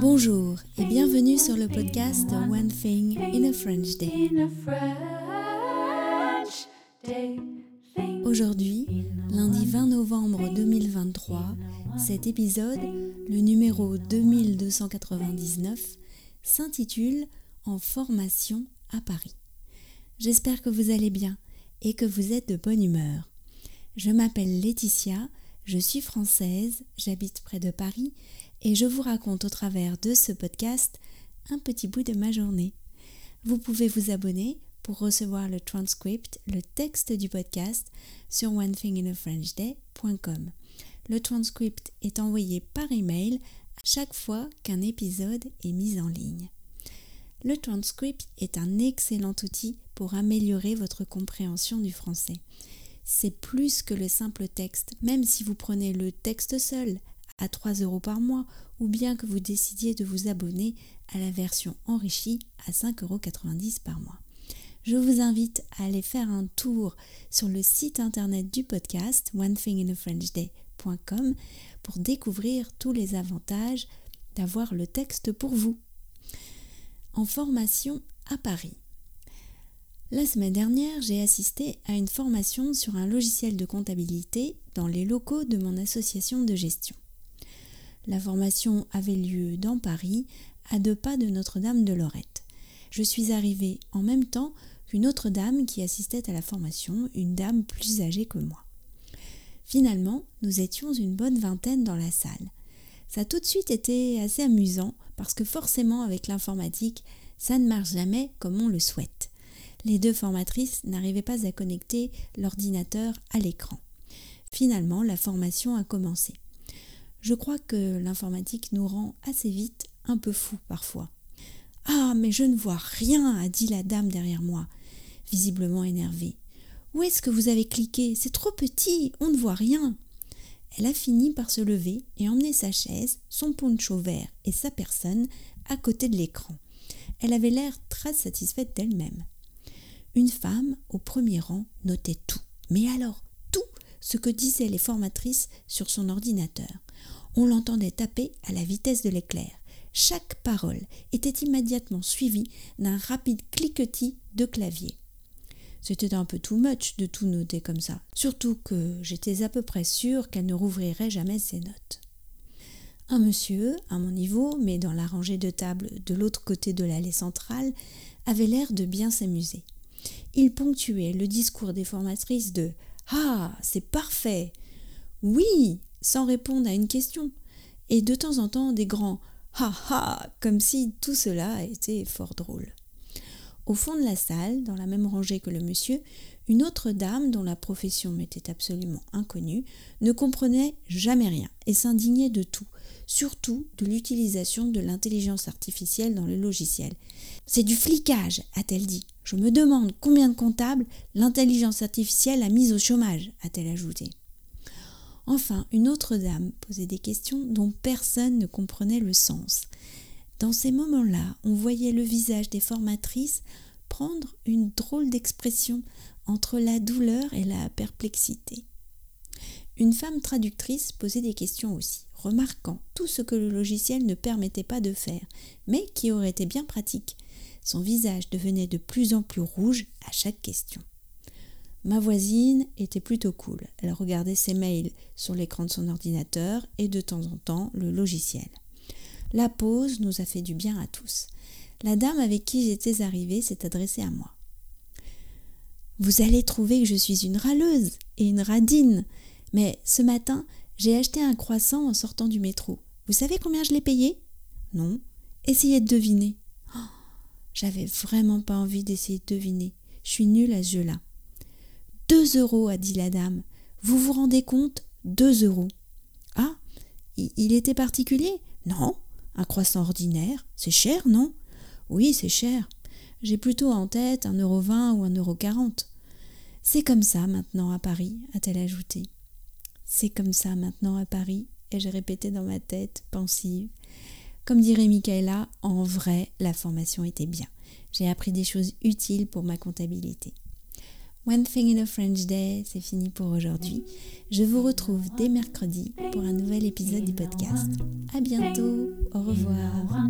Bonjour et bienvenue sur le podcast One Thing in a French Day. Aujourd'hui, lundi 20 novembre 2023, cet épisode, le numéro 2299, s'intitule En formation à Paris. J'espère que vous allez bien et que vous êtes de bonne humeur. Je m'appelle Laetitia, je suis française, j'habite près de Paris et je vous raconte au travers de ce podcast un petit bout de ma journée. Vous pouvez vous abonner pour recevoir le transcript, le texte du podcast sur onethinginafrenchday.com. Le transcript est envoyé par email chaque fois qu'un épisode est mis en ligne. Le transcript est un excellent outil pour améliorer votre compréhension du français. C'est plus que le simple texte, même si vous prenez le texte seul à 3 euros par mois ou bien que vous décidiez de vous abonner à la version enrichie à 5,90 euros par mois. Je vous invite à aller faire un tour sur le site internet du podcast onethinginafrenchday.com pour découvrir tous les avantages d'avoir le texte pour vous en formation à Paris. La semaine dernière, j'ai assisté à une formation sur un logiciel de comptabilité dans les locaux de mon association de gestion. La formation avait lieu dans Paris, à deux pas de Notre-Dame de Lorette. Je suis arrivée en même temps qu'une autre dame qui assistait à la formation, une dame plus âgée que moi. Finalement, nous étions une bonne vingtaine dans la salle. Ça a tout de suite été assez amusant parce que forcément avec l'informatique, ça ne marche jamais comme on le souhaite. Les deux formatrices n'arrivaient pas à connecter l'ordinateur à l'écran. Finalement, la formation a commencé. Je crois que l'informatique nous rend assez vite un peu fous parfois. Ah, mais je ne vois rien, a dit la dame derrière moi, visiblement énervée. Où est-ce que vous avez cliqué? C'est trop petit, on ne voit rien. Elle a fini par se lever et emmener sa chaise, son poncho vert et sa personne à côté de l'écran. Elle avait l'air très satisfaite d'elle-même. Une femme, au premier rang, notait tout. Mais alors, tout ce que disaient les formatrices sur son ordinateur. On l'entendait taper à la vitesse de l'éclair. Chaque parole était immédiatement suivie d'un rapide cliquetis de clavier. C'était un peu too much de tout noter comme ça, surtout que j'étais à peu près sûre qu'elle ne rouvrirait jamais ses notes. Un monsieur, à mon niveau, mais dans la rangée de tables de l'autre côté de l'allée centrale, avait l'air de bien s'amuser. Il ponctuait le discours des formatrices de Ah, c'est parfait Oui! sans répondre à une question, et de temps en temps des grands Ha ha! comme si tout cela était fort drôle. Au fond de la salle, dans la même rangée que le monsieur, une autre dame, dont la profession m'était absolument inconnue, ne comprenait jamais rien et s'indignait de tout, surtout de l'utilisation de l'intelligence artificielle dans le logiciel. C'est du flicage, a-t-elle dit. Je me demande combien de comptables l'intelligence artificielle a mis au chômage, a-t-elle ajouté. Enfin, une autre dame posait des questions dont personne ne comprenait le sens. Dans ces moments-là, on voyait le visage des formatrices prendre une drôle d'expression entre la douleur et la perplexité. Une femme traductrice posait des questions aussi, remarquant tout ce que le logiciel ne permettait pas de faire, mais qui aurait été bien pratique. Son visage devenait de plus en plus rouge à chaque question. Ma voisine était plutôt cool. Elle regardait ses mails sur l'écran de son ordinateur et de temps en temps le logiciel. La pause nous a fait du bien à tous. La dame avec qui j'étais arrivée s'est adressée à moi. Vous allez trouver que je suis une râleuse et une radine, mais ce matin, j'ai acheté un croissant en sortant du métro. Vous savez combien je l'ai payé? Non. Essayez de deviner. Oh, j'avais vraiment pas envie d'essayer de deviner. Je suis nulle à ce jeu-là. Deux euros, a dit la dame. Vous vous rendez compte? Deux euros. Ah Il était particulier? Non. Un croissant ordinaire, c'est cher, non? Oui, c'est cher. J'ai plutôt en tête un euro vingt ou un euro quarante. C'est comme ça maintenant à Paris, a-t-elle ajouté. C'est comme ça maintenant à Paris, ai-je répété dans ma tête, pensive. Comme dirait Michaela, en vrai, la formation était bien. J'ai appris des choses utiles pour ma comptabilité. One Thing in a French Day, c'est fini pour aujourd'hui. Je vous retrouve dès mercredi pour un nouvel épisode du podcast. À bientôt, au revoir.